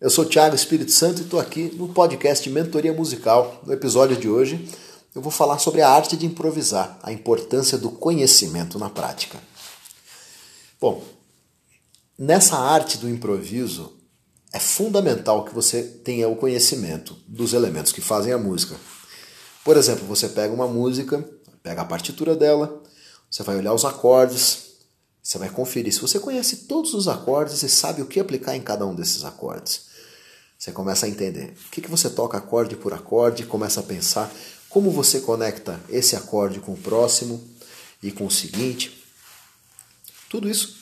Eu sou Thiago Espírito Santo e estou aqui no podcast Mentoria Musical. No episódio de hoje, eu vou falar sobre a arte de improvisar, a importância do conhecimento na prática. Bom, nessa arte do improviso, é fundamental que você tenha o conhecimento dos elementos que fazem a música. Por exemplo, você pega uma música, pega a partitura dela, você vai olhar os acordes, você vai conferir se você conhece todos os acordes e sabe o que aplicar em cada um desses acordes. Você começa a entender o que, que você toca acorde por acorde, começa a pensar como você conecta esse acorde com o próximo e com o seguinte. Tudo isso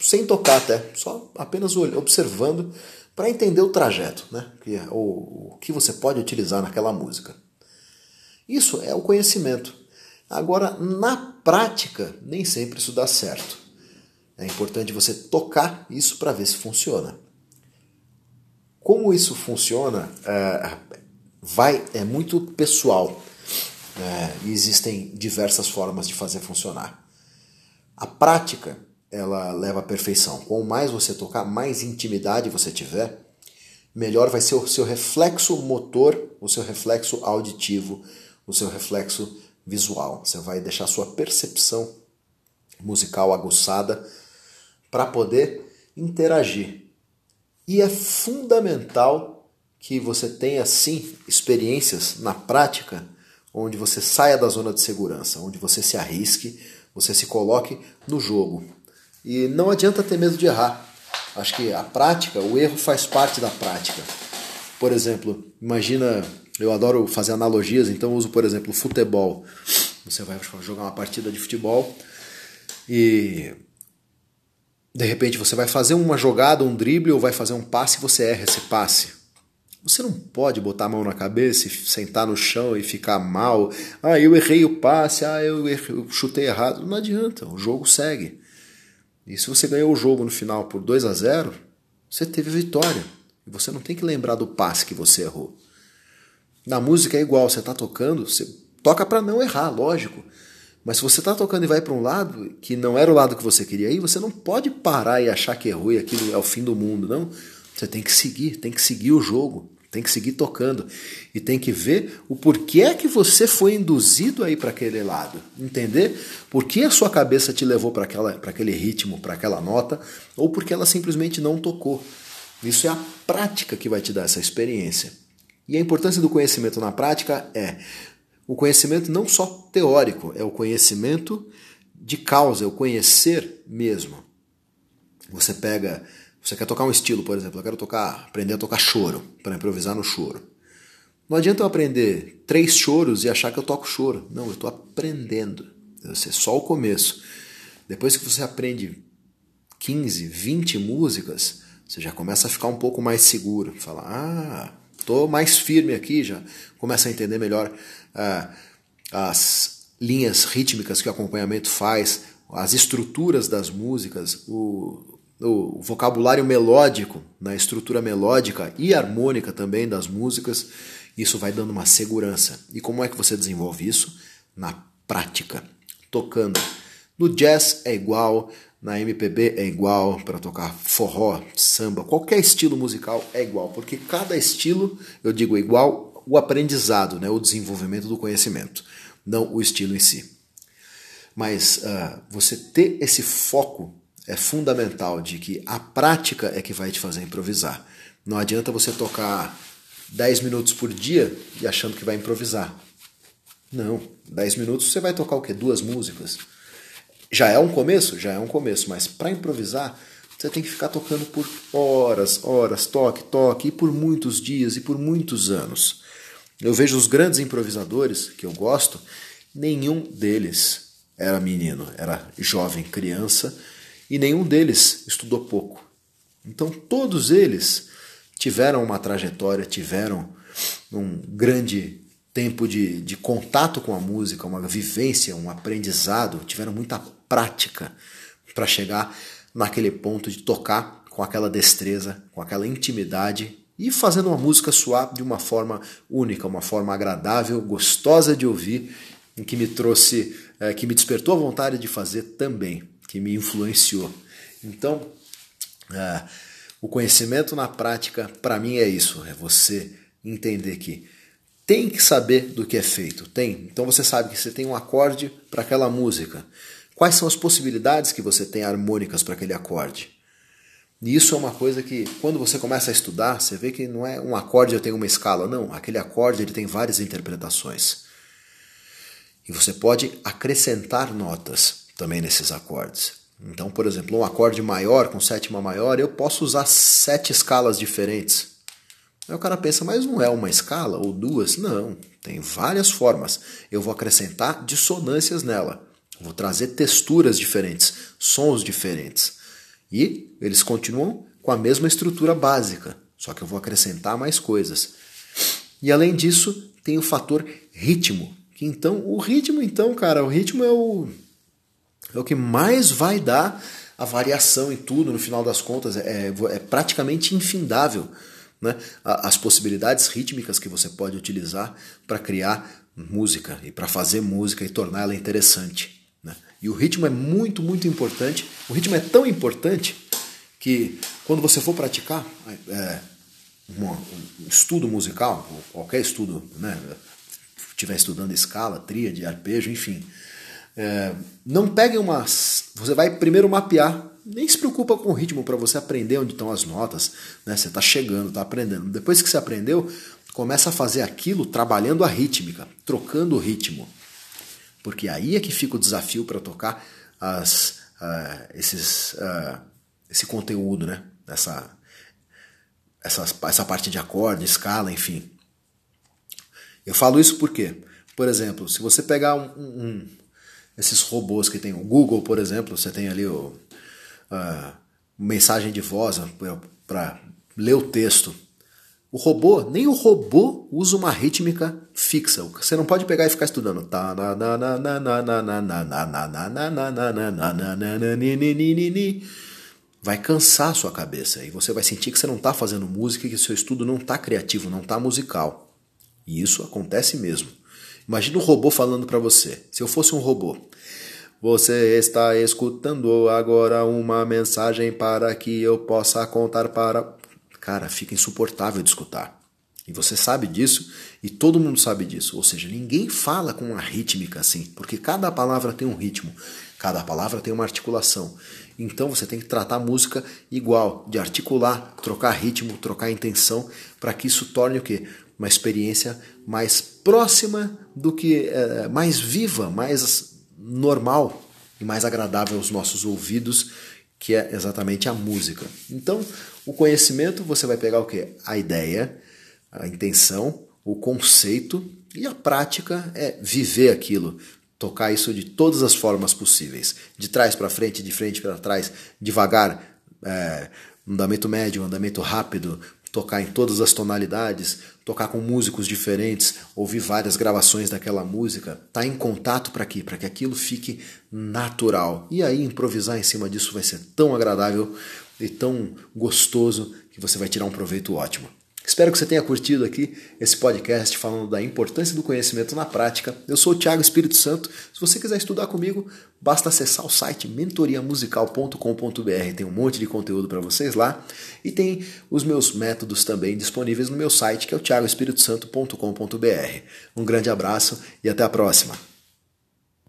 sem tocar até, só apenas observando para entender o trajeto, né? É o, o que você pode utilizar naquela música. Isso é o conhecimento. Agora, na prática, nem sempre isso dá certo. É importante você tocar isso para ver se funciona. Como isso funciona é, vai é muito pessoal. É, e existem diversas formas de fazer funcionar. A prática ela leva à perfeição. Quanto mais você tocar, mais intimidade você tiver, melhor vai ser o seu reflexo motor, o seu reflexo auditivo, o seu reflexo visual. Você vai deixar sua percepção musical aguçada para poder interagir. E é fundamental que você tenha sim experiências na prática onde você saia da zona de segurança, onde você se arrisque, você se coloque no jogo. E não adianta ter medo de errar. Acho que a prática, o erro faz parte da prática. Por exemplo, imagina, eu adoro fazer analogias, então uso, por exemplo, futebol. Você vai jogar uma partida de futebol e de repente você vai fazer uma jogada, um drible ou vai fazer um passe e você erra esse passe. Você não pode botar a mão na cabeça e sentar no chão e ficar mal. Ah, eu errei o passe, ah, eu, errei, eu chutei errado. Não adianta, o jogo segue. E se você ganhou o jogo no final por 2 a 0, você teve vitória. E você não tem que lembrar do passe que você errou. Na música é igual, você está tocando, você toca para não errar, lógico. Mas se você está tocando e vai para um lado que não era o lado que você queria ir, você não pode parar e achar que errou e aquilo é o fim do mundo, não. Você tem que seguir, tem que seguir o jogo, tem que seguir tocando e tem que ver o porquê é que você foi induzido aí para aquele lado, entender por que a sua cabeça te levou para aquele ritmo, para aquela nota, ou porque ela simplesmente não tocou. Isso é a prática que vai te dar essa experiência. E a importância do conhecimento na prática é o conhecimento não só teórico, é o conhecimento de causa, é o conhecer mesmo. Você pega, você quer tocar um estilo, por exemplo, eu quero tocar, aprender a tocar choro, para improvisar no choro. Não adianta eu aprender três choros e achar que eu toco choro. Não, eu estou aprendendo. Isso é só o começo. Depois que você aprende 15, 20 músicas, você já começa a ficar um pouco mais seguro. Fala, ah, estou mais firme aqui, já começa a entender melhor ah, as linhas rítmicas que o acompanhamento faz, as estruturas das músicas, o, o vocabulário melódico, na né, estrutura melódica e harmônica também das músicas, isso vai dando uma segurança. E como é que você desenvolve isso? Na prática, tocando. No jazz é igual, na MPB é igual, para tocar forró, samba, qualquer estilo musical é igual, porque cada estilo, eu digo igual, o aprendizado, né, o desenvolvimento do conhecimento, não o estilo em si. Mas uh, você ter esse foco é fundamental de que a prática é que vai te fazer improvisar. Não adianta você tocar 10 minutos por dia e achando que vai improvisar. Não, 10 minutos você vai tocar o quê? Duas músicas. Já é um começo? Já é um começo, mas para improvisar, você tem que ficar tocando por horas, horas, toque, toque, e por muitos dias e por muitos anos. Eu vejo os grandes improvisadores que eu gosto, nenhum deles era menino, era jovem, criança, e nenhum deles estudou pouco. Então todos eles tiveram uma trajetória, tiveram um grande tempo de, de contato com a música, uma vivência, um aprendizado, tiveram muita prática para chegar naquele ponto de tocar com aquela destreza, com aquela intimidade e fazendo uma música soar de uma forma única, uma forma agradável, gostosa de ouvir, em que me trouxe, é, que me despertou a vontade de fazer também, que me influenciou. Então, é, O conhecimento na prática, para mim, é isso: é você entender que tem que saber do que é feito. Tem. Então você sabe que você tem um acorde para aquela música. Quais são as possibilidades que você tem harmônicas para aquele acorde? E isso é uma coisa que, quando você começa a estudar, você vê que não é um acorde eu tenho uma escala, não. Aquele acorde ele tem várias interpretações. E você pode acrescentar notas também nesses acordes. Então, por exemplo, um acorde maior com sétima maior, eu posso usar sete escalas diferentes. Aí o cara pensa, mas não é uma escala ou duas? Não, tem várias formas. Eu vou acrescentar dissonâncias nela. Vou trazer texturas diferentes, sons diferentes. E eles continuam com a mesma estrutura básica, só que eu vou acrescentar mais coisas. E além disso, tem o fator ritmo. Que então, o ritmo, então, cara, o ritmo é o, é o que mais vai dar a variação em tudo, no final das contas, é, é praticamente infindável. Né? As possibilidades rítmicas que você pode utilizar para criar música e para fazer música e torná-la interessante. E o ritmo é muito, muito importante. O ritmo é tão importante que quando você for praticar é, um, estudo musical, qualquer estudo, né? estiver estudando escala, tríade, arpejo, enfim, é, não pegue umas. Você vai primeiro mapear. Nem se preocupa com o ritmo para você aprender onde estão as notas. Né? Você está chegando, está aprendendo. Depois que você aprendeu, começa a fazer aquilo trabalhando a rítmica, trocando o ritmo. Porque aí é que fica o desafio para tocar as, uh, esses, uh, esse conteúdo, né? Essa, essa, essa parte de acorde, escala, enfim. Eu falo isso porque, por exemplo, se você pegar um, um, esses robôs que tem o Google, por exemplo, você tem ali o uh, mensagem de voz para ler o texto. O robô, nem o robô usa uma rítmica fixa. Você não pode pegar e ficar estudando. Vai cansar a sua cabeça e você vai sentir que você não está fazendo música e que seu estudo não está criativo, não está musical. E isso acontece mesmo. Imagina um robô falando para você. Se eu fosse um robô, você está escutando agora uma mensagem para que eu possa contar para cara, fica insuportável de escutar. E você sabe disso e todo mundo sabe disso. Ou seja, ninguém fala com uma rítmica assim, porque cada palavra tem um ritmo, cada palavra tem uma articulação. Então você tem que tratar a música igual, de articular, trocar ritmo, trocar intenção, para que isso torne o quê? Uma experiência mais próxima do que é, mais viva, mais normal e mais agradável aos nossos ouvidos que é exatamente a música. Então, o conhecimento você vai pegar o que? A ideia, a intenção, o conceito e a prática é viver aquilo, tocar isso de todas as formas possíveis, de trás para frente, de frente para trás, devagar, é, andamento médio, andamento rápido, tocar em todas as tonalidades, tocar com músicos diferentes, ouvir várias gravações daquela música, tá em contato para quê? Para que aquilo fique natural. E aí improvisar em cima disso vai ser tão agradável e tão gostoso que você vai tirar um proveito ótimo. Espero que você tenha curtido aqui esse podcast falando da importância do conhecimento na prática. Eu sou o Thiago Espírito Santo. Se você quiser estudar comigo, basta acessar o site mentoriamusical.com.br. Tem um monte de conteúdo para vocês lá e tem os meus métodos também disponíveis no meu site, que é o thiagoespiritosanto.com.br. Um grande abraço e até a próxima.